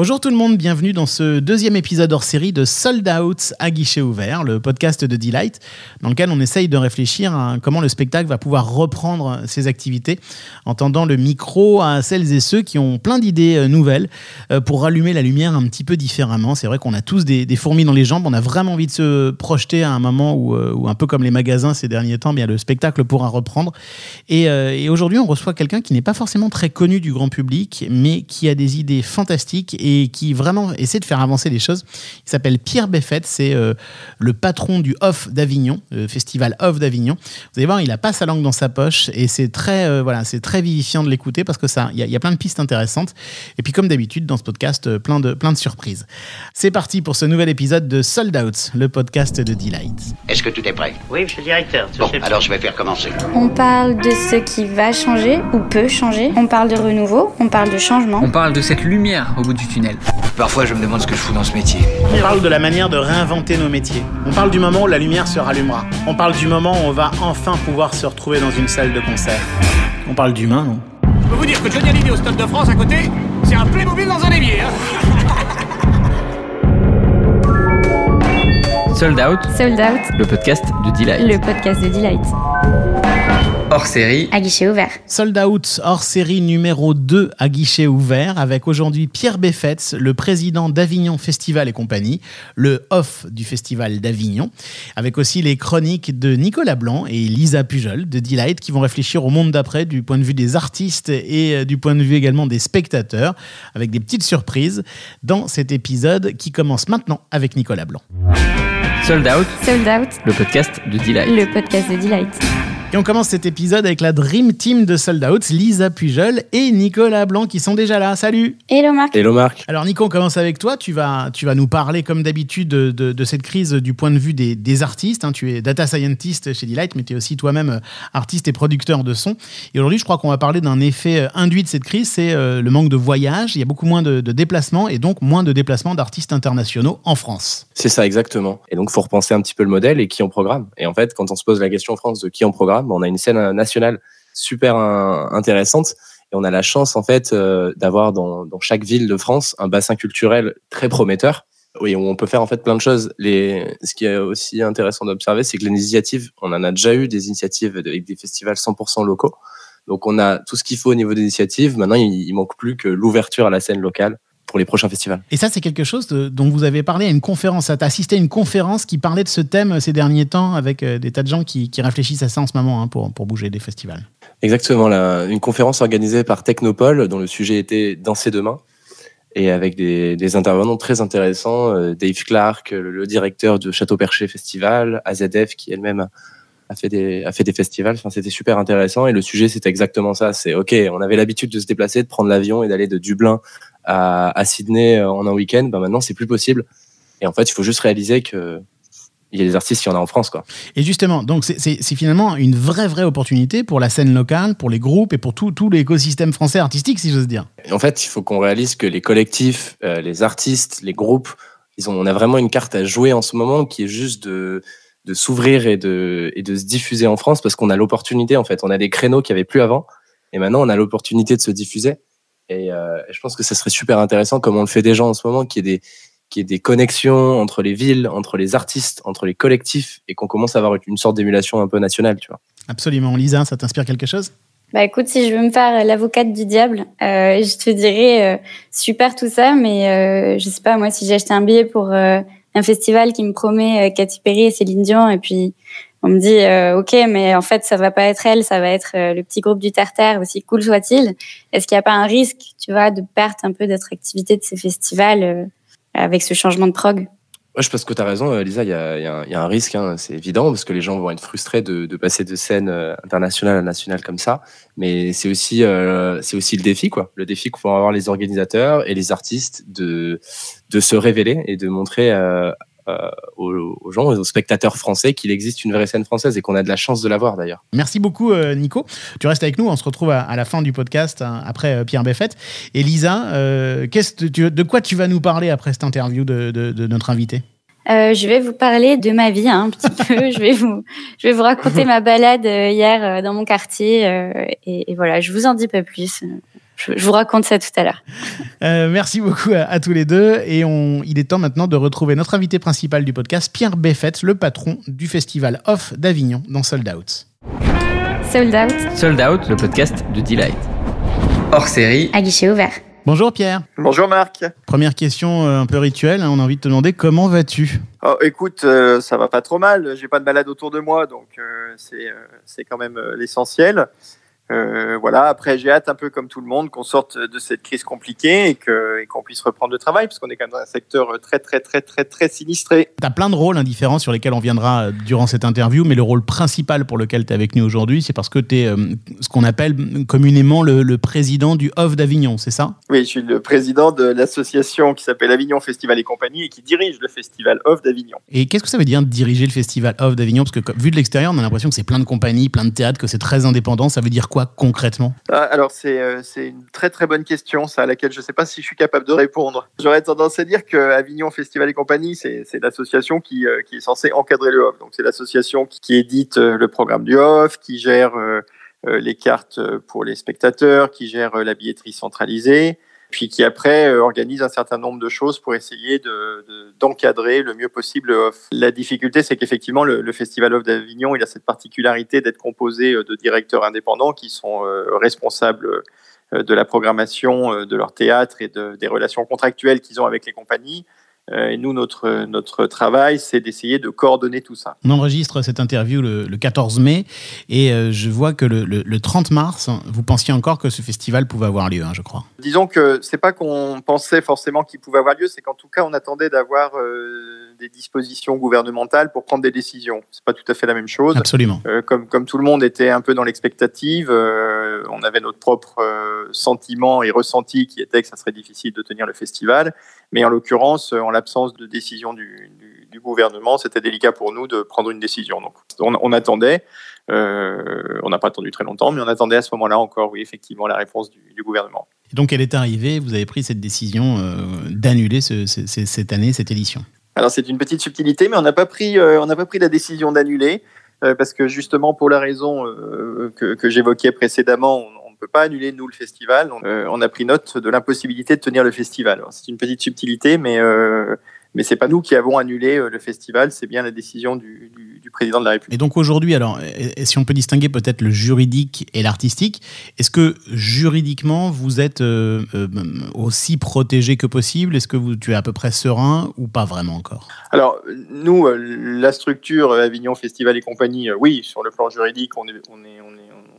Bonjour tout le monde, bienvenue dans ce deuxième épisode hors série de Sold Out à guichet ouvert, le podcast de Delight, dans lequel on essaye de réfléchir à comment le spectacle va pouvoir reprendre ses activités en tendant le micro à celles et ceux qui ont plein d'idées euh, nouvelles euh, pour rallumer la lumière un petit peu différemment. C'est vrai qu'on a tous des, fourmis dans les jambes, on a vraiment envie de se projeter à un moment où, euh, un peu comme les magasins ces derniers temps, bien le spectacle pourra reprendre. Et, et aujourd'hui, on reçoit quelqu'un qui n'est pas forcément très connu du grand public, mais qui a des idées fantastiques et qui vraiment essaie de faire avancer les choses. Il s'appelle Pierre Beffet, c'est euh, le patron du Off d'Avignon, le festival Off d'Avignon. Vous allez voir, il a pas sa langue dans sa poche et c'est très, euh, voilà, c'est très vivifiant de l'écouter parce que ça, il y, a plein de pistes intéressantes. Et puis comme d'habitude dans ce podcast, euh, plein de, plein de surprises. C'est parti pour ce nouvel épisode de Sold Out, le podcast de Delight. Est-ce que tout est prêt? Oui, monsieur le directeur. Bon, alors je vais faire commencer. On parle de ce qui va changer ou peut changer. On parle de renouveau, on parle de changement. On parle de cette lumière au bout du tunnel Parfois, je me demande ce que je fous dans ce métier. On parle de la manière de réinventer nos métiers. On parle du moment où la lumière se rallumera. On parle du moment où on va enfin pouvoir se retrouver dans une salle de concert. On parle d'humain, non? Je peux vous dire que Johnny Hallyday au Stade de France à côté, c'est un Playmobil dans un évier. Hein Sold Out. Sold Out. Le podcast de Delight. Le podcast de Delight hors série à guichet ouvert. Sold Out hors série numéro 2 à guichet ouvert avec aujourd'hui Pierre Beffetz, le président d'Avignon Festival et compagnie, le off du festival d'Avignon, avec aussi les chroniques de Nicolas Blanc et Lisa Pujol de Delight qui vont réfléchir au monde d'après du point de vue des artistes et euh, du point de vue également des spectateurs avec des petites surprises dans cet épisode qui commence maintenant avec Nicolas Blanc. Sold Out. Sold Out. Le podcast de Delight. Le podcast de Delight. Et on commence cet épisode avec la Dream Team de Sold Out, Lisa Pujol et Nicolas Blanc qui sont déjà là. Salut Hello Marc Hello Marc Alors Nico, on commence avec toi. Tu vas, tu vas nous parler comme d'habitude de, de, cette crise du point de vue des, des artistes. Hein. Tu es data scientist chez Delight, mais tu es aussi toi-même euh, artiste et producteur de son. Et aujourd'hui, je crois qu'on va parler d'un effet euh, induit de cette crise, c'est euh, le manque de voyages. Il y a beaucoup moins de, de déplacements et donc moins de déplacements d'artistes internationaux en France. C'est ça, exactement. Et donc, il faut repenser un petit peu le modèle et qui on programme. Et en fait, quand on se pose la question en France de qui on programme, on a une scène nationale super intéressante et on a la chance en fait euh, d'avoir dans, chaque ville de France un bassin culturel très prometteur. Oui, on peut faire en fait plein de choses. Ce qui est aussi intéressant d'observer, c'est que les initiatives, on en a déjà eu des initiatives avec des festivals 100% locaux. Donc on a tout ce qu'il faut au niveau des initiatives. Maintenant, il, il manque plus que l'ouverture à la scène locale pour les prochains festivals. Et ça, c'est quelque chose dont vous avez parlé à une conférence. Tu as assisté à une conférence qui parlait de ce thème ces derniers temps avec euh, des tas de gens qui, réfléchissent à ça en ce moment hein, pour, pour bouger des festivals. Exactement. une conférence organisée par Technopole dont le sujet était Danser demain et avec des, intervenants très intéressants. Euh, Dave Clark, le, directeur de Château Perché Festival, AZF qui elle-même a fait des a fait des festivals. Enfin, c'était super intéressant et le sujet c'était exactement ça. C'est ok, on avait l'habitude de se déplacer, de prendre l'avion et d'aller de Dublin à, Sydney euh, en un week-end, ben maintenant c'est plus possible. Et en fait, il faut juste réaliser que il y a des artistes qui en a en France. Quoi. Et justement, donc c'est finalement une vraie, vraie opportunité pour la scène locale, pour les groupes et pour tout, tout l'écosystème français artistique, si j'ose dire. en fait, il faut qu'on réalise que les collectifs, euh, les artistes, les groupes, ils ont, on a vraiment une carte à jouer en ce moment qui est juste de, de s'ouvrir et de, et de se diffuser en France parce qu'on a l'opportunité, en fait. On a des créneaux qu'il n'y avait plus avant et maintenant on a l'opportunité de se diffuser. Euh, et je pense que ça serait super intéressant, comme on le fait déjà en ce moment, qu'il y ait des, qu'il y ait des connexions entre les villes, entre les artistes, entre les collectifs, et qu'on commence à avoir une sorte d'émulation un peu nationale, tu vois. Absolument. Lisa, ça t'inspire quelque chose? Bah écoute, si je veux me faire l'avocate du diable, euh, je te dirais euh, super tout ça, mais euh, je sais pas moi si j'ai acheté un billet pour un festival qui me promet Katy Perry et Céline Dion, et puis on me dit euh, ok mais en fait ça va pas être elle ça va être euh, le petit groupe du terre aussi cool soit-il. Est-ce qu'il n'y a pas un risque tu vois de perte un peu d'attractivité de ces festivals euh, avec ce changement de prog? Je pense que tu as raison, Lisa. Il y a, un risque, hein, c'est évident, parce que les gens vont être frustrés de, passer de scène internationale à nationale comme ça. Mais c'est aussi, c'est aussi le défi, quoi. Le défi qu'ont avoir les organisateurs et les artistes de, de se révéler et de montrer euh, aux, gens, aux spectateurs français qu'il existe une vraie scène française et qu'on a de la chance de l'avoir d'ailleurs. Merci beaucoup euh, Nico. Tu restes avec nous, on se retrouve à, la fin du podcast hein, après euh, Pierre Beffet. Et Lisa, de quoi tu vas nous parler après cette interview de, notre invité? Je vais vous parler de ma vie hein, un petit peu. je vais vous, je vais vous raconter ma balade hier dans mon quartier et, et, voilà. Je vous en dis pas plus. Je, je vous raconte ça tout à l'heure. Euh, merci beaucoup à, à tous les deux. Et on, il est temps maintenant de retrouver notre invité principal du podcast, Pierre Beffet, le patron du festival Off d'Avignon dans Sold Out. Sold out Sold Out, le podcast de Delight. Hors série, à guichet ouvert. Bonjour Pierre. Bonjour Marc. Première question euh, un peu rituelle. hein, on a envie de te demander comment vas-tu? Oh, écoute, euh, ça va pas trop mal. J'ai pas de malade autour de moi, donc euh, c'est euh, c'est quand même euh, l'essentiel. Euh, voilà. Après, j'ai hâte un peu comme tout le monde qu'on sorte de cette crise compliquée et qu'on puisse reprendre le travail, parce qu'on est quand même dans un secteur très très très très très sinistré. Tu as plein de rôles indifférents sur lesquels on viendra euh, durant cette interview, mais le rôle principal pour lequel tu es avec nous aujourd'hui, c'est parce que tu es ce qu'on appelle communément le, le président du Off d'Avignon, c'est ça? Oui, je suis le président de l'association qui s'appelle Avignon Festival et compagnie et qui dirige le festival Off d'Avignon. Et qu'est-ce que ça veut dire diriger le festival Off d'Avignon? Parce que vu de l'extérieur, on a l'impression que c'est plein de compagnies, plein de théâtres, que c'est très indépendant. Ça veut dire quoi? Concrètement? Ah, Alors, c'est euh, c'est une très très bonne question, ça, à laquelle je ne sais pas si je suis capable de répondre. J'aurais tendance à dire que Avignon Festival et compagnie, c'est l'association qui, euh, qui est censée encadrer le off. Donc, c'est l'association qui, édite euh, le programme du off, qui gère les cartes pour les spectateurs, qui gère la billetterie centralisée, puis qui après euh, organise un certain nombre de choses pour essayer de- de- d'encadrer le mieux possible le off. La difficulté, c'est qu'effectivement, le, Festival Off d'Avignon, il a cette particularité d'être composé euh, de directeurs indépendants qui sont euh, responsables euh, de la programmation euh, de leur théâtre et de- des relations contractuelles qu'ils ont avec les compagnies. Euh, Et nous, notre, notre travail, c'est d'essayer de coordonner tout ça. On enregistre cette interview le, le 14 mai et euh, je vois que le, le- le 30 mars, vous pensiez encore que ce festival pouvait avoir lieu, hein, je crois. Disons que c'est pas qu'on pensait forcément qu'il pouvait avoir lieu, c'est qu'en tout cas, on attendait d'avoir euh, des dispositions gouvernementales pour prendre des décisions. C'est pas tout à fait la même chose. Absolument. Euh, comme, comme tout le monde était un peu dans l'expectative, euh, on avait notre propre euh, sentiment et ressenti qui était que ça serait difficile de tenir le festival. Mais en l'occurrence, en l'absence de décision du, du- du gouvernement, c'était délicat pour nous de prendre une décision. Donc on, on attendait, on n'a pas attendu très longtemps, mais on attendait à ce moment-là encore, oui, effectivement, la réponse du, du gouvernement. Et donc elle est arrivée, vous avez pris cette décision d'annuler ce- ce- ce- cette année, cette édition. Alors c'est une petite subtilité, mais on n'a pas pris, euh, on n'a pas pris la décision d'annuler euh, parce que justement pour la raison euh, que, que j'évoquais précédemment, on ne peut pas annuler nous le festival. On, a pris note de l'impossibilité de tenir le festival. C'est une petite subtilité, mais mais c'est pas nous qui avons annulé euh, le festival, c'est bien la décision du, du- du président de la République. Et donc aujourd'hui, alors, et- et si on peut distinguer peut-être le juridique et l'artistique, est-ce que juridiquement vous êtes euh, euh, aussi protégé que possible? Est-ce que vous, tu es à peu près serein ou pas vraiment encore? Alors, nous, la structure Avignon Festival et compagnie, oui, sur le plan juridique, on est, on est, on est, on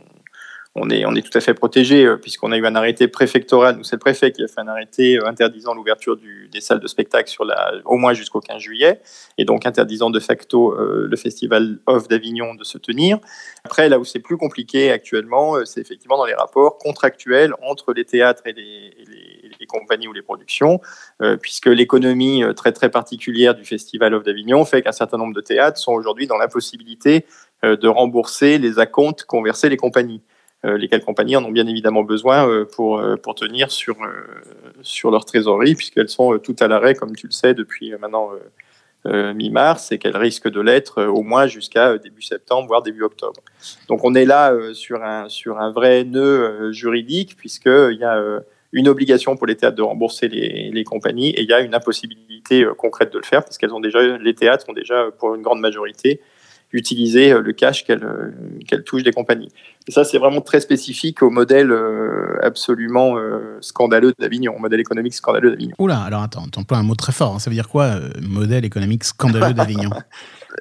on est tout à fait protégé, euh, puisqu'on a eu un arrêté préfectoral. Nous, c'est le préfet qui a fait un arrêté euh, interdisant l'ouverture des salles de spectacle au moins jusqu'au 15 juillet, et donc interdisant de facto euh, le festival off d'Avignon de se tenir. Après, là où c'est plus compliqué actuellement, c'est effectivement dans les rapports contractuels entre les théâtres et les, compagnies ou les productions puisque l'économie très très particulière du Festival of d'Avignon fait qu'un certain nombre de théâtres sont aujourd'hui dans l'impossibilité de rembourser les acomptes qu'ont versés les compagnies. Euh, lesquelles compagnies en ont bien évidemment besoin euh, pour, euh, pour tenir sur, sur leur trésorerie, puisqu'elles sont toutes à l'arrêt, comme tu le sais, depuis maintenant mi-mars, et qu'elles risquent de l'être au moins jusqu'à début septembre, voire début octobre. Donc on est là sur, un, sur un vrai nœud juridique, puisqu'il y a une obligation pour les théâtres de rembourser les, les compagnies et il y a une impossibilité concrète de le faire parce ont déjà, les théâtres ont déjà, pour une grande majorité, utilisé euh, le cash qu'elles euh, qu'elles touchent des compagnies. Et ça, c'est vraiment très spécifique au modèle euh, absolument scandaleux d'Avignon, au modèle économique scandaleux d'Avignon. Oula, alors attends, t'emploies un mot très fort. hein. Ça veut dire quoi, modèle économique scandaleux d'Avignon?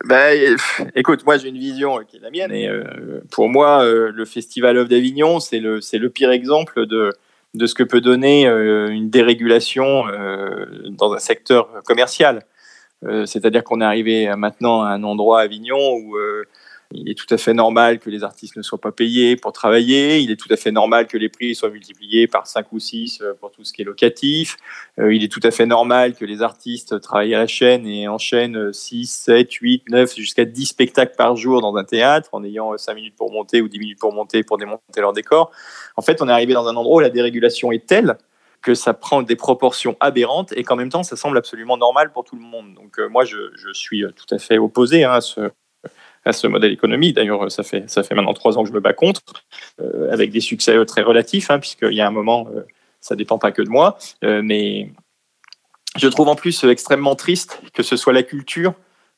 Ben, écoute, moi j'ai une vision qui est la mienne. Et euh, pour moi, euh, le Festival of d'Avignon, c'est le, c'est le pire exemple de, de ce que peut donner euh, une dérégulation dans un secteur commercial. Euh, C'est-à-dire qu'on est arrivé maintenant à un endroit à Avignon où euh, il est tout à fait normal que les artistes ne soient pas payés pour travailler. Il est tout à fait normal que les prix soient multipliés par 5 ou 6 euh, pour tout ce qui est locatif. Il est tout à fait normal que les artistes travaillent à la chaîne et enchaînent 6, 7, 8, 9, jusqu'à 10 spectacles par jour dans un théâtre en ayant 5 minutes pour monter ou 10 minutes pour monter pour démonter leur décor. En fait, on est arrivé dans un endroit où la dérégulation est telle que ça prend des proportions aberrantes et qu'en même temps, ça semble absolument normal pour tout le monde. Donc euh, moi, je, je suis tout à fait opposé hein, à, ce, modèle économique. D'ailleurs, ça fait, ça fait maintenant trois ans que je me bats contre, euh, avec des succès euh, très relatifs, hein, puisqu'il y a un moment, euh, ça dépend pas que de moi. Euh, mais je trouve en plus euh, extrêmement triste que ce soit la culture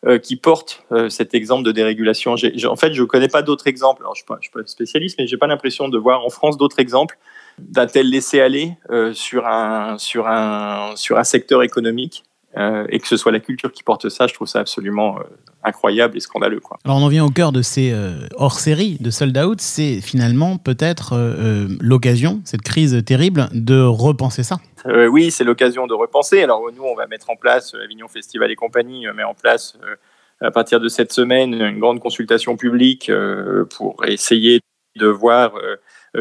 euh, qui porte euh, cet exemple de dérégulation. En fait, je ne connais pas d'autres exemples. Alors, je ne suis, pas spécialiste, mais j'ai pas l'impression de voir en France d'autres exemples d'un tel laisser-aller euh, sur, un, sur, un, sur un secteur économique. euh, et que ce soit la culture qui porte ça, je trouve ça absolument euh, incroyable et scandaleux. Quoi. Alors on en vient au cœur de ces euh, hors-séries de Sold Out, c'est finalement peut-être l'occasion, cette crise terrible, de repenser ça. Oui, c'est l'occasion de repenser. Alors nous, on va mettre en place, Avignon Festival et compagnie met en place à partir de cette semaine une grande consultation publique pour essayer de voir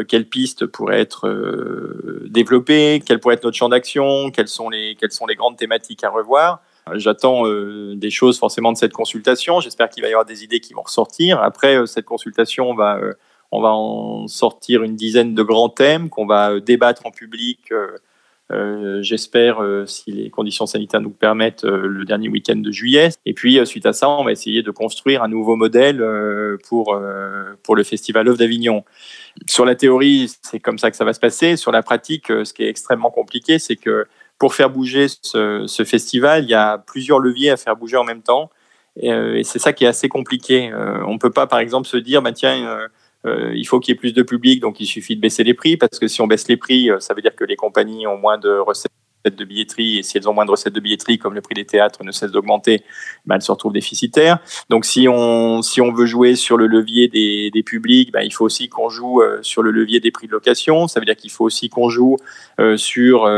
quelles pistes pourraient être euh, développées, quel pourrait être notre champ d'action, quelles sont les grandes thématiques à revoir. Euh, J'attends euh, des choses forcément de cette consultation. J'espère qu'il va y avoir des idées qui vont ressortir. Après euh, cette consultation, on va euh, en sortir une dizaine de grands thèmes qu'on va euh, débattre en public. Euh, J'espère, euh, si les conditions sanitaires nous permettent, euh, le dernier week-end de juillet. Et puis, suite à ça, on va essayer de construire un nouveau modèle pour, pour le Festival Oeuvre d'Avignon. Sur la théorie, c'est comme ça que ça va se passer. Sur la pratique, ce qui est extrêmement compliqué, c'est que pour faire bouger ce, festival, il y a plusieurs leviers à faire bouger en même temps. Et, c'est ça qui est assez compliqué. On ne peut pas, par exemple, se dire, bah, tiens, euh, il faut qu'il y ait plus de public, donc il suffit de baisser les prix, parce que si on baisse les prix, euh, ça veut dire que les compagnies ont moins de recettes de billetterie, et si elles ont moins de recettes de billetterie, comme le prix des théâtres ne cesse d'augmenter, ben, elles se retrouvent déficitaires. Donc si on, si on veut jouer sur le levier des, des publics, ben, il faut aussi qu'on joue euh, sur le levier des prix de location, ça veut dire qu'il faut aussi qu'on joue euh, sur,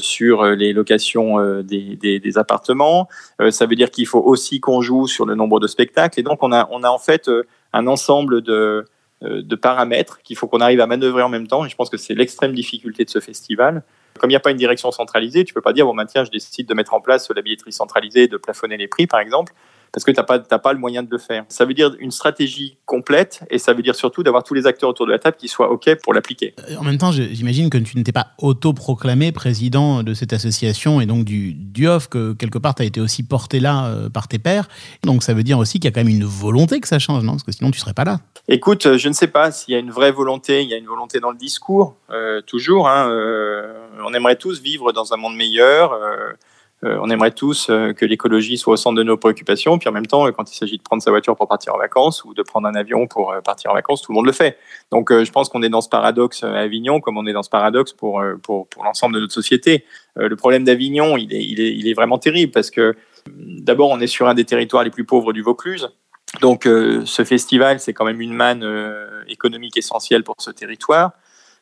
sur les locations des, des, des appartements, ça veut dire qu'il faut aussi qu'on joue sur le nombre de spectacles, et donc on a, on a en fait un ensemble de, de paramètres qu'il faut qu'on arrive à manœuvrer en même temps. Et je pense que c'est l'extrême difficulté de ce festival. Comme il n'y a pas une direction centralisée, tu peux pas dire bon, ben, tiens, je décide de mettre en place la billetterie centralisée, de plafonner les prix, par exemple, parce que tu n'as pas, pas le moyen de le faire. Ça veut dire une stratégie complète et ça veut dire surtout d'avoir tous les acteurs autour de la table qui soient OK pour l'appliquer. Euh, En même temps, j'imagine que tu n'étais pas autoproclamé président de cette association et donc du DUOF, que quelque part tu as été aussi porté là euh, par tes pairs. Donc ça veut dire aussi qu'il y a quand même une volonté que ça change, non? Parce que sinon tu serais pas là. Écoute, euh, je ne sais pas s'il y a une vraie volonté. Il y a une volonté dans le discours, euh, toujours. hein, euh, on aimerait tous vivre dans un monde meilleur. euh, on aimerait tous euh, que l'écologie soit au centre de nos préoccupations. Puis en même temps, euh, quand il s'agit de prendre sa voiture pour partir en vacances ou de prendre un avion pour euh, partir en vacances, tout le monde le fait. Donc euh, je pense qu'on est dans ce paradoxe à Avignon, comme on est dans ce paradoxe pour, euh, pour, l'ensemble de notre société. Euh, le problème d'Avignon, il est, il, est, vraiment terrible parce que d'abord, on est sur un des territoires les plus pauvres du Vaucluse. Donc, euh, ce festival, c'est quand même une manne euh, économique essentielle pour ce territoire.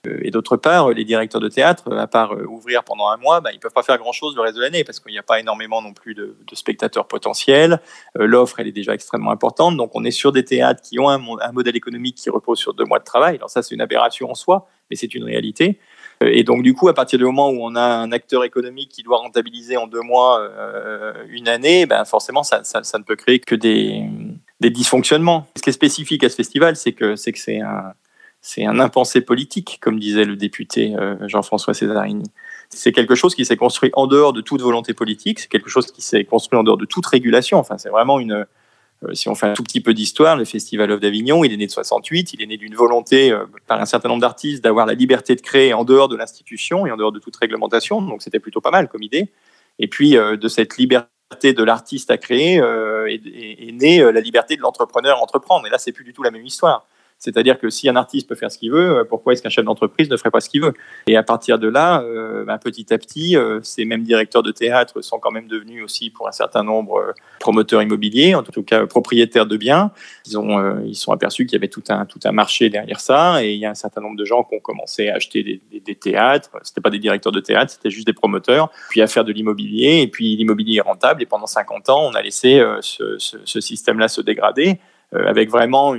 Euh, et d'autre part, euh, les directeurs de théâtre, à part euh, ouvrir pendant un mois, bah, ils peuvent pas faire grand-chose le reste de l'année parce qu'il n'y a pas énormément non plus de, spectateurs potentiels. Euh, L'offre, elle est déjà extrêmement importante. Donc, on est sur des théâtres qui ont un, mo- un modèle économique qui repose sur deux mois de travail. Alors ça, c'est une aberration en soi, mais c'est une réalité. Euh, Et donc, du coup, à partir du moment où on a un acteur économique qui doit rentabiliser en deux mois euh, une année, ben forcément, ça ne peut créer que des, des dysfonctionnements. Ce qui est spécifique à ce festival, c'est que c'est que c'est un c'est un impensé politique, comme disait le député euh, Jean-François Césarini. C'est quelque chose qui s'est construit en dehors de toute volonté politique, c'est quelque chose qui s'est construit en dehors de toute régulation. Enfin, c'est vraiment une. euh, si on fait un tout petit peu d'histoire, le Festival of d'Avignon, il est né de 68, il est né d'une volonté euh, par un certain nombre d'artistes d'avoir la liberté de créer en dehors de l'institution et en dehors de toute réglementation, donc c'était plutôt pas mal comme idée. Et puis de cette liberté de l'artiste à créer est, née la liberté de l'entrepreneur à entreprendre. Et là, c'est plus du tout la même histoire. C'est-à-dire que si un artiste peut faire ce qu'il veut, euh, pourquoi est-ce qu'un chef d'entreprise ne ferait pas ce qu'il veut? Et à partir de là, euh, ben, petit à petit, euh, ces mêmes directeurs de théâtre sont quand même devenus aussi, pour un certain nombre, promoteurs immobiliers, en tout cas propriétaires de biens. Ils ont, euh, ils sont aperçus qu'il y avait tout un tout un marché derrière ça, et il y a un certain nombre de gens qui ont commencé à acheter des, des, des théâtres. C'était pas des directeurs de théâtre, c'était juste des promoteurs, puis à faire de l'immobilier. Et puis l'immobilier est rentable. Et pendant 50 ans, on a laissé ce, ce, système-là se dégrader avec vraiment,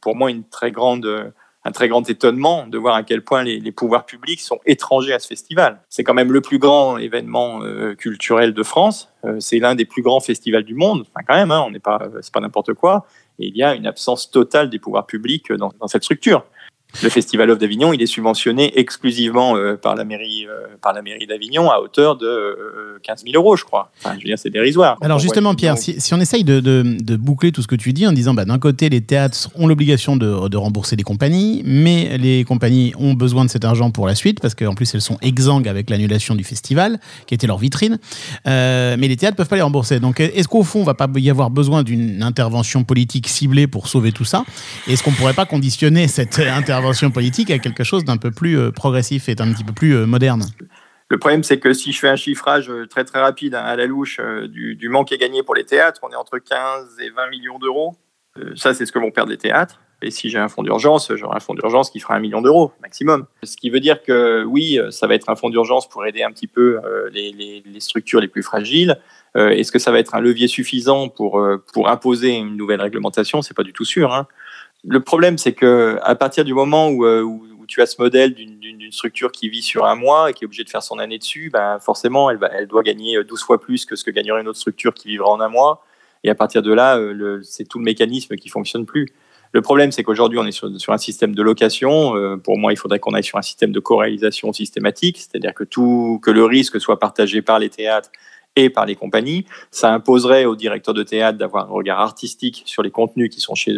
pour moi, une très grande, euh, un très grand étonnement de voir à quel point les, pouvoirs publics sont étrangers à ce festival. C'est quand même le plus grand événement euh, culturel de France. Euh, c'est l'un des plus grands festivals du monde. Enfin, quand même, hein, on n'est pas, c'est pas n'importe quoi. Et il y a une absence totale des pouvoirs publics dans cette structure. Le Festival of d'Avignon, il est subventionné exclusivement euh, par la mairie, euh, par la mairie d'Avignon à hauteur de euh, 15 000 euros, je crois. Enfin, je veux dire, c'est dérisoire. Alors justement, Pierre, si, si on essaye de, de- de boucler tout ce que tu dis en disant, bah, d'un côté, les théâtres ont l'obligation de, de rembourser les compagnies, mais les compagnies ont besoin de cet argent pour la suite, parce qu'en plus, elles sont exsangues avec l'annulation du festival, qui était leur vitrine, Euh, mais les théâtres peuvent pas les rembourser. Donc est-ce qu'au fond, on va pas y avoir besoin d'une intervention politique ciblée pour sauver tout ça? Est-ce qu'on pourrait pas conditionner cette intervention politique à quelque chose d'un peu plus euh, progressif et d'un petit peu plus euh, moderne Le problème, c'est que si je fais un chiffrage euh, très très rapide hein, à la louche du, du manque à gagner pour les théâtres, on est entre 15 et 20 millions d'euros. Ça, c'est ce que vont perdre les théâtres. Et si j'ai un fonds d'urgence, j'aurai un fonds d'urgence qui fera un million d'euros maximum. Ce qui veut dire que oui, ça va être un fonds d'urgence pour aider un petit peu les, structures les plus fragiles. Est-ce que ça va être un levier suffisant pour, pour imposer une nouvelle réglementation? C'est pas du tout sûr. hein. Le problème, c'est que à partir du moment où, euh, tu as ce modèle d'une- structure qui vit sur un mois et qui est obligée de faire son année dessus, ben forcément, elle, elle doit gagner 12 fois plus que ce que gagnerait une autre structure qui vivrait en un mois. Et à partir de là, euh, c'est tout le mécanisme qui fonctionne plus. Le problème, c'est qu'aujourd'hui, on est sur, un système de location. Euh, pour moi, il faudrait qu'on aille sur un système de co-réalisation systématique, c'est-à-dire que tout, que le risque soit partagé par les théâtres par les compagnies. Ça imposerait au directeur de théâtre d'avoir un regard artistique sur les contenus qui sont, chez,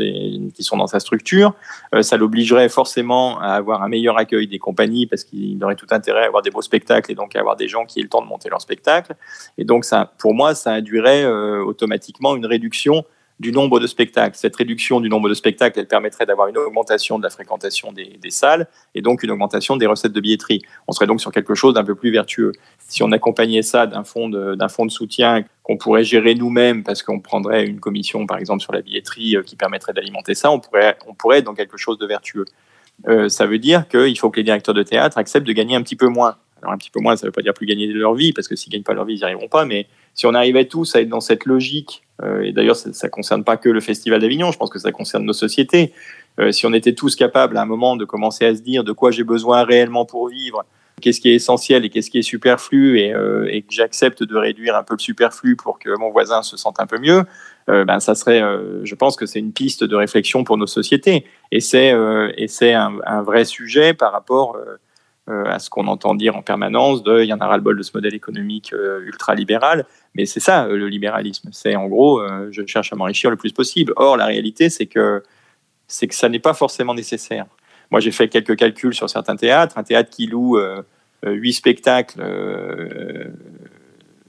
qui sont dans sa structure. Euh, ça l'obligerait forcément à avoir un meilleur accueil des compagnies parce qu'il aurait tout intérêt à avoir des beaux spectacles et donc à avoir des gens qui aient le temps de monter leur spectacle. Et donc, ça, pour moi, ça induirait euh, automatiquement une réduction du nombre de spectacles. Cette réduction du nombre de spectacles, elle permettrait d'avoir une augmentation de la fréquentation des, des salles et donc une augmentation des recettes de billetterie. On serait donc sur quelque chose d'un peu plus vertueux. Si on accompagnait ça d'un fonds de, de soutien qu'on pourrait gérer nous-mêmes parce qu'on prendrait une commission, par exemple, sur la billetterie euh, qui permettrait d'alimenter ça, on pourrait, on pourrait être dans quelque chose de vertueux. Euh, ça veut dire qu'il faut que les directeurs de théâtre acceptent de gagner un petit peu moins. Alors un petit peu moins, ça ne veut pas dire plus gagner de leur vie, parce que s'ils gagnent pas leur vie, ils n'y arriveront pas. Mais si on arrivait tous à être dans cette logique, et d'ailleurs ça ne concerne pas que le Festival d'Avignon, je pense que ça concerne nos sociétés, euh, si on était tous capables à un moment de commencer à se dire de quoi j'ai besoin réellement pour vivre, qu'est-ce qui est essentiel et qu'est-ce qui est superflu, et, euh, que j'accepte de réduire un peu le superflu pour que mon voisin se sente un peu mieux, euh, ben ça serait, euh, je pense que c'est une piste de réflexion pour nos sociétés, et c'est euh, et un, vrai sujet par rapport euh, euh, à ce qu'on entend dire en permanence de il y en a ras le bol de ce modèle économique euh, ultra-libéral. Mais c'est ça, euh, le libéralisme. C'est en gros, euh, je cherche à m'enrichir le plus possible. Or, la réalité, c'est que, que ça n'est pas forcément nécessaire. Moi, j'ai fait quelques calculs sur certains théâtres. Un théâtre qui loue euh, euh, huit spectacles euh,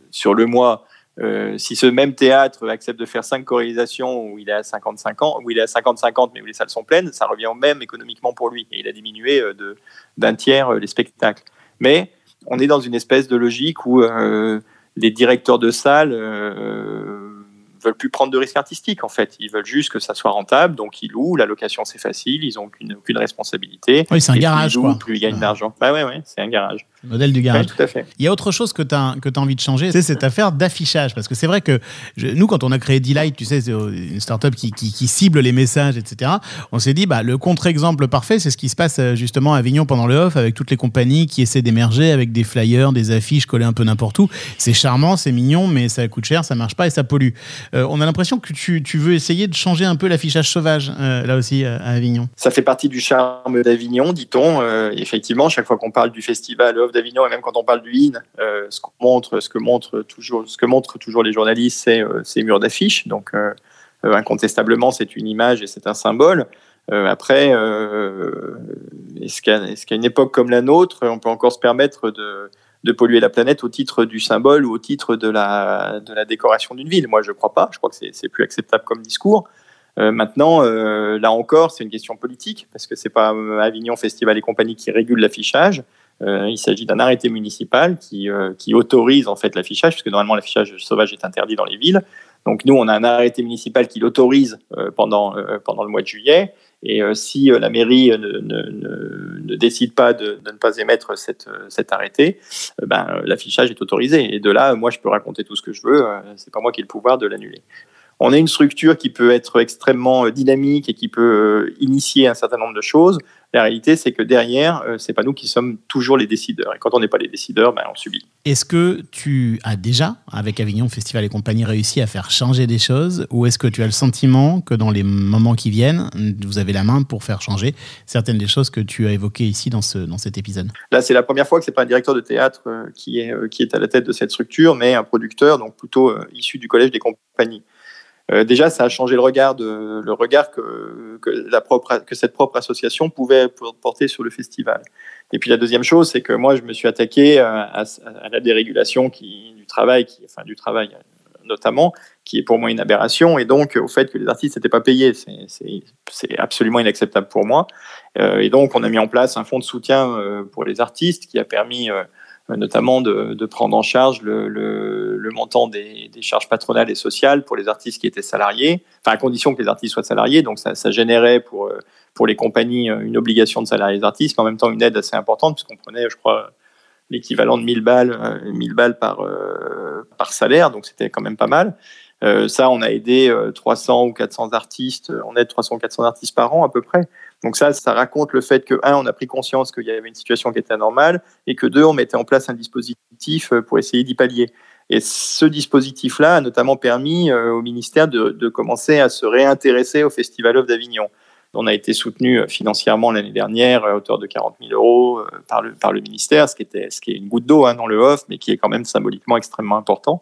sur le mois, euh, si ce même théâtre accepte de faire cinq choralisations où il est à 55 ans, où il est à 50-50 mais où les salles sont pleines, ça revient au même économiquement pour lui. Et il a diminué euh, d'un tiers euh, les spectacles. Mais on est dans une espèce de logique où les directeurs de salles veulent plus prendre de risques artistiques en fait. Ils veulent juste que ça soit rentable, donc ils louent. La location c'est facile, ils ont aucune, aucune responsabilité. Oui, c'est un Et plus garage, ils louent, quoi. Plus ils gagnent Ouais. d'argent. Bah ouais, ouais, c'est un garage. Le modèle du Ouais, garage. tout à fait. Il y a autre chose que tu as, que as envie de changer, c'est cette affaire d'affichage. Parce que c'est vrai que je- nous, quand on a créé Delight, tu sais, c'est euh, une startup qui, qui, qui cible les messages, etc., on s'est dit, bah, le contre-exemple parfait, c'est ce qui se passe euh, justement à Avignon pendant le off, avec toutes les compagnies qui essaient d'émerger avec des flyers, des affiches collées un peu n'importe où. C'est charmant, c'est mignon, mais ça coûte cher, ça marche pas et ça pollue. Euh, on a l'impression que tu, veux essayer de changer un peu l'affichage sauvage, euh, là aussi, euh, à Avignon. Ça fait partie du charme d'Avignon, dit-on. Effectivement, chaque fois qu'on parle du festival Off d'Avignon et même quand on parle du IN, ce, montre, ce, que montre toujours, ce que montrent toujours les journalistes, c'est ces murs d'affiches. Donc, incontestablement, c'est une image et c'est un symbole. Après, est-ce qu'à une époque comme la nôtre, on peut encore se permettre de, de polluer la planète au titre du symbole ou au titre de la, de la décoration d'une ville Moi, je ne crois pas. Je crois que c'est- plus acceptable comme discours. Euh, maintenant, euh, là encore, c'est une question politique parce que c'est pas euh, Avignon Festival et compagnie qui régule l'affichage. Il s'agit d'un arrêté municipal qui, qui autorise en fait l'affichage, puisque normalement l'affichage sauvage est interdit dans les villes. Donc nous, on a un arrêté municipal qui l'autorise pendant, pendant le mois de juillet. Et euh, si euh, la mairie euh, ne, décide pas de, ne pas émettre cet arrêté, ben, l'affichage est autorisé. Et de là, moi, je peux raconter tout ce que je veux. C'est pas moi qui ai le pouvoir de l'annuler. On est une structure qui peut être extrêmement dynamique et qui peut initier un certain nombre de choses. La réalité, c'est que derrière, euh, c'est pas nous qui sommes toujours les décideurs. Et quand on n'est pas les décideurs, ben, on subit. Est-ce que tu as déjà, avec Avignon Festival et compagnie, réussi à faire changer des choses Ou est-ce que tu as le sentiment que dans les moments qui viennent, vous avez la main pour faire changer certaines des choses que tu as évoquées ici dans, ce, dans cet épisode? Là, c'est la première fois que c'est pas un directeur de théâtre euh, qui, est, euh, qui est à la tête de cette structure, mais un producteur, donc plutôt euh, issu du collège des compagnies. Euh, déjà, ça a changé le regard, de, que, la propre, cette propre association pouvait porter sur le festival. Et puis la deuxième chose, c'est que moi, je me suis attaqué à, à, la dérégulation du travail, qui, enfin du travail notamment, qui est pour moi une aberration, et donc au fait que les artistes n'étaient pas payés. C'est absolument inacceptable pour moi. Euh, et donc on a mis en place un fonds de soutien euh, pour les artistes qui a permis euh, notamment de, prendre en charge le, montant des, des, charges patronales et sociales pour les artistes qui étaient salariés, enfin à condition que les artistes soient salariés, donc ça, ça générait pour, pour les compagnies une obligation de salarier les artistes, mais en même temps une aide assez importante, puisqu'on prenait, je crois, l'équivalent de 1000 balles, 1000 balles par, par salaire, donc c'était quand même pas mal. Euh, ça, on a aidé euh, 300 ou 400 artistes, on aide 300 ou 400 artistes par an à peu près. Donc ça, ça raconte le fait que, un, on a pris conscience qu'il y avait une situation qui était anormale, et que deux, on mettait en place un dispositif euh, pour essayer d'y pallier. Et ce dispositif-là a notamment permis euh, au ministère de, de, commencer à se réintéresser au Festival of d'Avignon. On a été soutenu euh, financièrement l'année dernière à hauteur de 40 000 euros par le, par le ministère, ce qui, était, ce qui est une goutte d'eau hein, dans le off, mais qui est quand même symboliquement extrêmement important.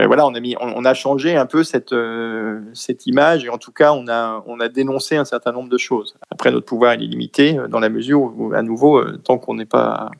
Euh, voilà, on a, mis, on, a changé un peu cette, euh, cette image et en tout cas, on a, on a dénoncé un certain nombre de choses. Après, notre pouvoir est limité dans la mesure où, à nouveau, tant qu'on n'est pas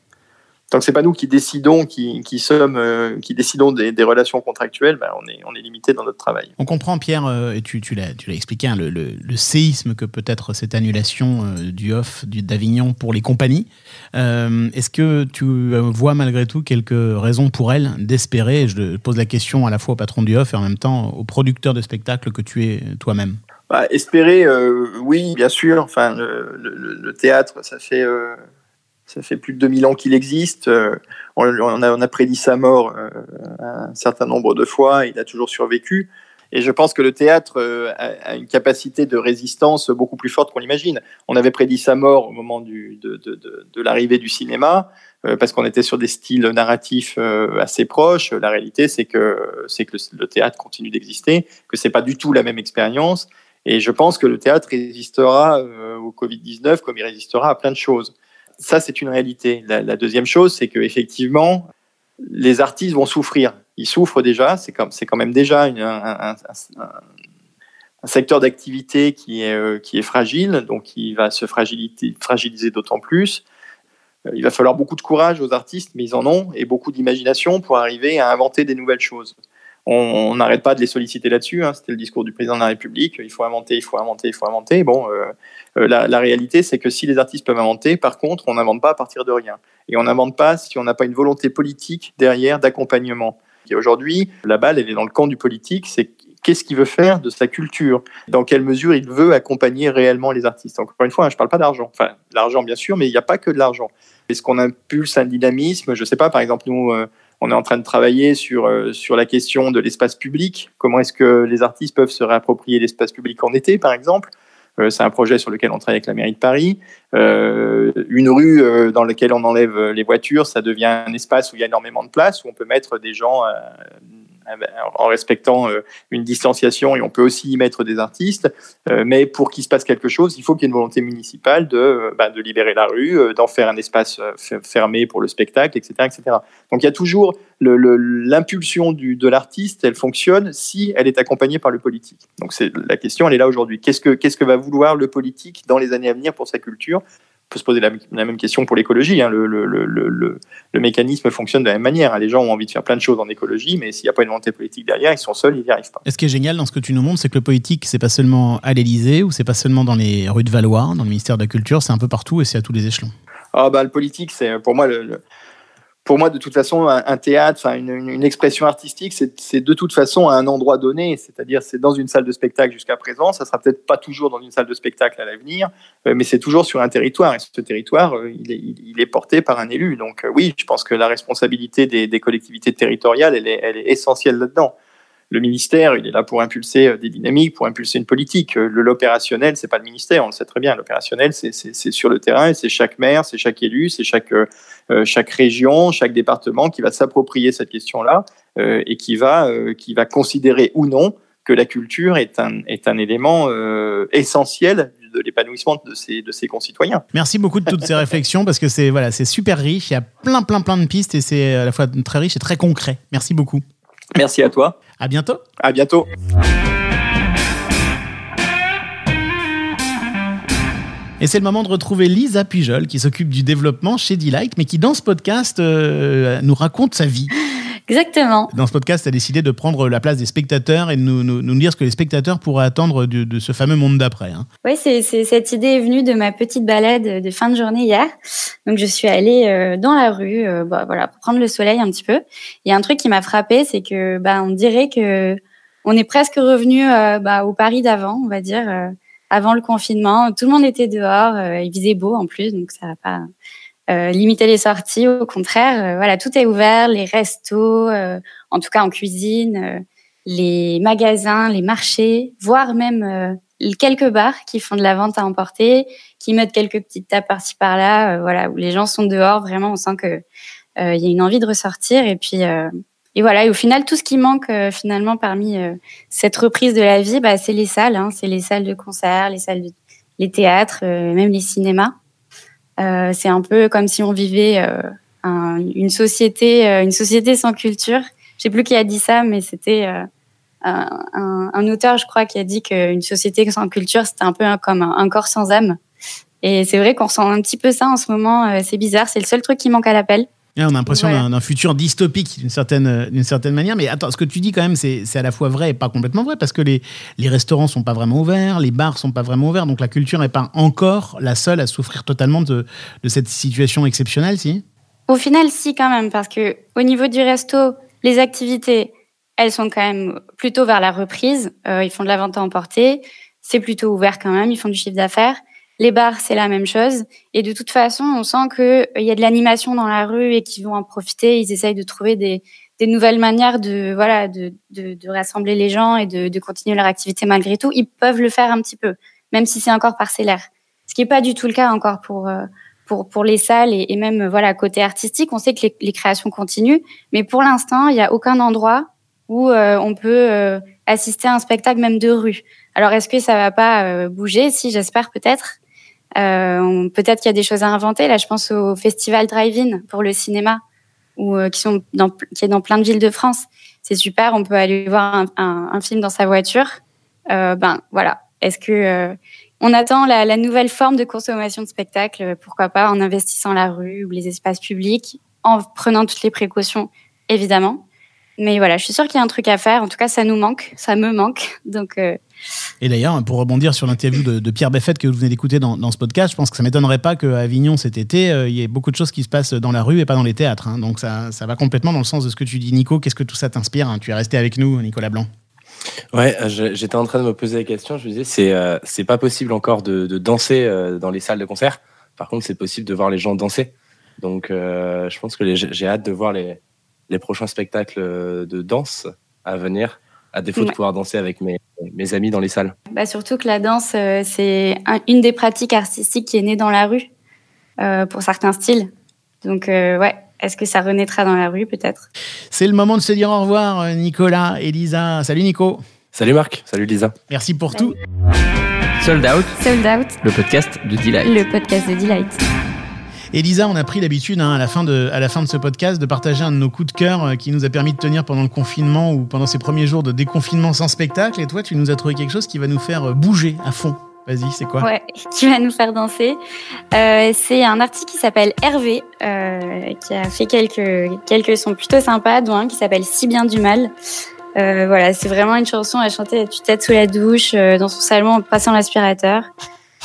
tant que c'est pas nous qui décidons, qui, qui sommes, euh, qui décidons des, des relations contractuelles, ben on est, on est limité dans notre travail. On comprend, Pierre, euh, et tu, tu l'as, tu l'as expliqué, hein, le, le, le, séisme que peut être cette annulation euh, du off d'Avignon pour les compagnies. Euh, est-ce que tu vois malgré tout quelques raisons pour elles d'espérer Je pose la question à la fois au patron du off et en même temps au producteur de spectacle que tu es toi-même? Bah, espérer, oui, bien sûr. Enfin, le, le théâtre, ça fait ça fait plus de 2000 ans qu'il existe. Euh, on, a, prédit sa mort euh, un certain nombre de fois. Il a toujours survécu. Et je pense que le théâtre euh, a, une capacité de résistance beaucoup plus forte qu'on l'imagine. On avait prédit sa mort au moment de, de l'arrivée du cinéma, parce qu'on était sur des styles narratifs assez proches. La réalité, c'est que, c'est que le, théâtre continue d'exister, que c'est pas du tout la même expérience. Et je pense que le théâtre résistera au Covid-19 comme il résistera à plein de choses ça, c'est une réalité. La, deuxième chose, c'est qu'effectivement, les artistes vont souffrir. Ils souffrent déjà, c'est quand même déjà un, secteur d'activité qui est, euh, qui est fragile, donc il va se fragiliser, d'autant plus. Euh, il va falloir beaucoup de courage aux artistes, mais ils en ont, et beaucoup d'imagination pour arriver à inventer des nouvelles choses on n'arrête pas de les solliciter là-dessus. Hein. C'était le discours du président de la République. Il faut inventer, il faut inventer, il faut inventer. Bon, euh, la, la, réalité, c'est que si les artistes peuvent inventer, par contre, on n'invente pas à partir de rien. Et on n'invente pas si on n'a pas une volonté politique derrière d'accompagnement. Et aujourd'hui, la balle, elle est dans le camp du politique. C'est qu'est-ce qu'il veut faire de sa culture? Dans quelle mesure il veut accompagner réellement les artistes? Encore une fois, hein, je ne parle pas d'argent. Enfin, l'argent, bien sûr, mais il n'y a pas que de l'argent. Est-ce qu'on impulse un dynamisme Je ne sais pas, par exemple, nous... Euh, on est en train de travailler sur, euh, sur la question de l'espace public. Comment est-ce que les artistes peuvent se réapproprier l'espace public en été, par exemple? euh, C'est un projet sur lequel on travaille avec la mairie de Paris. Euh, une rue euh, dans laquelle on enlève les voitures, ça devient un espace où il y a énormément de place, où on peut mettre des gens euh, en respectant euh, une distanciation et on peut aussi y mettre des artistes. Euh, mais pour qu'il se passe quelque chose, il faut qu'il y ait une volonté municipale de, euh, bah, de libérer la rue, d'en faire un espace fermé pour le spectacle, etc. etc. Donc il y a toujours l'impulsion de l'artiste, elle fonctionne si elle est accompagnée par le politique. Donc c'est la question, elle est là aujourd'hui. Qu'est-ce que, qu'est-ce que va vouloir le politique dans les années à venir pour sa culture? Peut se poser la, la même question pour l'écologie. Hein. Le, le, le, le, mécanisme fonctionne de la même manière. Les gens ont envie de faire plein de choses en écologie, mais s'il n'y a pas une volonté politique derrière, ils sont seuls, ils n'y arrivent pas. Et ce qui est génial dans ce que tu nous montres, c'est que le politique, c'est pas seulement à l'Élysée ou c'est pas seulement dans les rues de Valois, dans le ministère de la Culture, c'est un peu partout et c'est à tous les échelons. Ah bah, le politique, c'est pour moi le, pour moi, de toute façon, un, théâtre, une, une, expression artistique, c'est de toute façon à un endroit donné, c'est-à-dire c'est dans une salle de spectacle jusqu'à présent, ça sera peut-être pas toujours dans une salle de spectacle à l'avenir, euh, mais c'est toujours sur un territoire, et ce territoire, euh, il, est, porté par un élu. Donc euh, oui, je pense que la responsabilité des, collectivités territoriales, elle est, elle est essentielle là-dedans. le ministère, il est là pour impulser des dynamiques, pour impulser une politique. L'opérationnel, c'est pas le ministère, on le sait très bien. L'opérationnel, c'est sur le terrain, c'est chaque maire, c'est chaque élu, c'est chaque chaque région, chaque département qui va s'approprier cette question-là euh, et qui va euh, qui va considérer ou non que la culture est un est un élément euh, essentiel de l'épanouissement de ses de ses concitoyens. Merci beaucoup de toutes ces réflexions parce que c'est voilà, c'est super riche. Il y a plein, plein, plein de pistes et c'est à la fois très riche et très concret. Merci beaucoup. Merci à toi. À bientôt. À bientôt. Et c'est le moment de retrouver Lisa Pujol qui s'occupe du développement chez Delight, mais qui dans ce podcast euh, nous raconte sa vie. Exactement. Dans ce podcast, a décidé de prendre la place des spectateurs et de nous, nous, nous dire ce que les spectateurs pourraient attendre de, de ce fameux monde d'après. Hein. Oui, c'est, cette idée est venue de ma petite balade de fin de journée hier. Donc, je suis allée euh, dans la rue, euh, bah, voilà, pour prendre le soleil un petit peu. Il y a un truc qui m'a frappé, c'est que, bah, on dirait que on est presque revenu euh, bah, au Paris d'avant, on va dire, avant le confinement. Tout le monde était dehors, euh, il faisait beau en plus, donc ça va pas euh, limiter les sorties. Au contraire, euh, voilà, tout est ouvert, les restos, euh, en tout cas en cuisine, euh, les magasins, les marchés, voire même quelques bars qui font de la vente à emporter, qui mettent quelques petites tables par-ci par-là, voilà, où les gens sont dehors. Vraiment, on sent que il y a une envie de ressortir. Et puis, et voilà. Et au final, tout ce qui manque euh, finalement parmi euh, cette reprise de la vie, bah, c'est les salles. Hein, c'est les salles de concert, les salles, de, les théâtres, euh, même les cinémas. Euh, c'est un peu comme si on vivait euh, un- une société, euh, une société sans culture. Je sais plus qui a dit ça, mais c'était un, un- auteur, je crois, qui a dit qu'une société sans culture, c'était un peu comme un, corps sans âme. Et c'est vrai qu'on ressent un petit peu ça en ce moment. c'est bizarre, c'est le seul truc qui manque à l'appel. Et on a l'impression d'un- futur dystopique d'une certaine, d'une certaine manière. Mais attends, ce que tu dis quand même, c'est c'est à la fois vrai et pas complètement vrai parce que les, les restaurants sont pas vraiment ouverts, les bars sont pas vraiment ouverts, donc la culture n'est pas encore la seule à souffrir totalement de, de cette situation exceptionnelle, si? Au final, si quand même, parce que au niveau du resto, les activités, elles sont quand même plutôt vers la reprise. Euh, ils font de la vente à emporter, c'est plutôt ouvert quand même, ils font du chiffre d'affaires. Les bars, c'est la même chose. Et de toute façon, on sent que euh, il y a de l'animation dans la rue et qu'ils vont en profiter. Ils essayent de trouver des, des nouvelles manières de voilà de, de, de rassembler les gens et de, de continuer leur activité malgré tout. Ils peuvent le faire un petit peu, même si c'est encore parcellaire. Ce qui n'est pas du tout le cas encore pour euh, pour, pour les salles et, même euh, voilà côté artistique, on sait que les, créations continuent, mais pour l'instant, il n'y a aucun endroit où on peut assister à un spectacle même de rue. Alors est-ce que ça va pas bouger? Si, j'espère peut-être. Euh, peut-être qu'il y a des choses à inventer. Là, je pense au festival Drive-In pour le cinéma, ou euh, qui sont dans, qui est dans plein de villes de France. C'est super. On peut aller voir un, un, un film dans sa voiture. Euh, ben voilà. Est-ce que euh, on attend la, la nouvelle forme de consommation de spectacle, pourquoi pas en investissant la rue ou les espaces publics, en prenant toutes les précautions, évidemment. Mais voilà, je suis sûre qu'il y a un truc à faire. En tout cas, ça nous manque, ça me manque. Donc, euh, Et d'ailleurs, pour rebondir sur l'interview de, Pierre Beffette que vous venez d'écouter dans, ce podcast, je pense que ça m'étonnerait pas qu'à Avignon cet été, euh, il y ait beaucoup de choses qui se passent dans la rue et pas dans les théâtres. hein. Donc ça, ça va complètement dans le sens de ce que tu dis, Nico. Qu'est-ce que tout ça t'inspire hein? Tu es resté avec nous, Nicolas Blanc. Ouais, euh, j'étais en train de me poser la question. Je me disais, c'est euh, pas possible encore de, danser euh, dans les salles de concert. Par contre, c'est possible de voir les gens danser. Donc, je pense que j'ai hâte de voir les, les prochains spectacles de danse à venir, à défaut de pouvoir danser avec mes, mes amis dans les salles. bah surtout que la danse, euh, c'est un- une des pratiques artistiques qui est née dans la rue euh, pour certains styles. Donc, euh, ouais, est-ce que ça renaîtra dans la rue peut-être? C'est le moment de se dire au revoir, Nicolas, Elisa. Salut Nico. Salut Marc, salut Lisa. Merci pour Salut. tout. Sold Out, Sold Out, le podcast de Delight. le podcast de Delight. Elisa, on a pris l'habitude hein, à, la fin de, à la fin de ce podcast de partager un de nos coups de cœur euh, qui nous a permis de tenir pendant le confinement ou pendant ces premiers jours de déconfinement sans spectacle. Et toi, tu nous as trouvé quelque chose qui va nous faire euh, bouger à fond. Vas-y, c'est quoi? Ouais, qui va nous faire danser. Euh, c'est un artiste qui s'appelle Hervé, qui a fait quelques, quelques sons plutôt sympas, dont un qui s'appelle Si bien du mal. Voilà, c'est vraiment une chanson à chanter à tue-tête sous la douche, dans son salon en passant l'aspirateur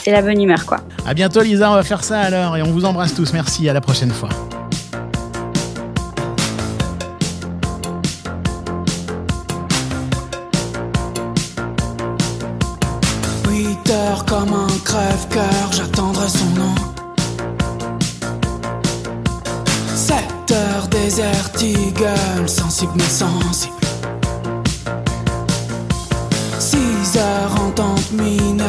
c'est la bonne humeur, quoi. À bientôt, Lisa. On va faire ça alors et on vous embrasse tous. Merci. À la prochaine fois. comme un crève-cœur, j'attendrai son nom. Sept heures désert, sensible mais sensible. Six heures entente mine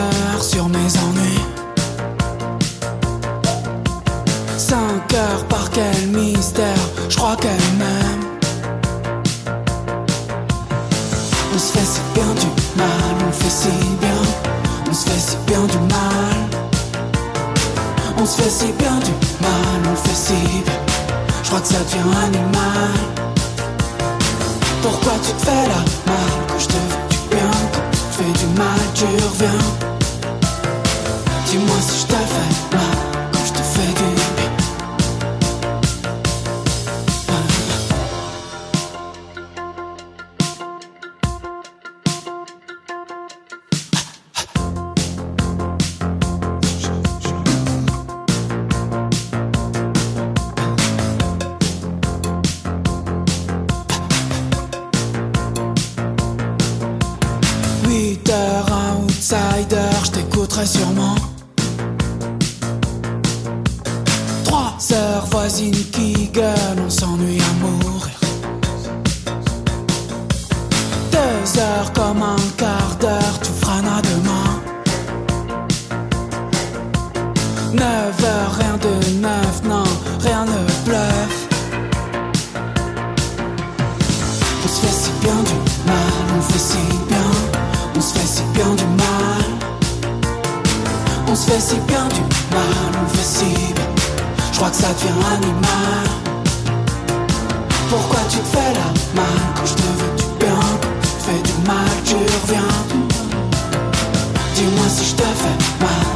fait si bien du mal, on fait si bien. Je crois que ça devient animal. Pourquoi tu te fais la mal que je te veux du bien, quand tu fais du mal, tu reviens. Dis-moi si je te fais mal possible. Je crois que ça devient animal. Pourquoi tu te fais la mal quand je te veux du bien? Tu fais du mal, tu reviens. Dis-moi si je te fais mal.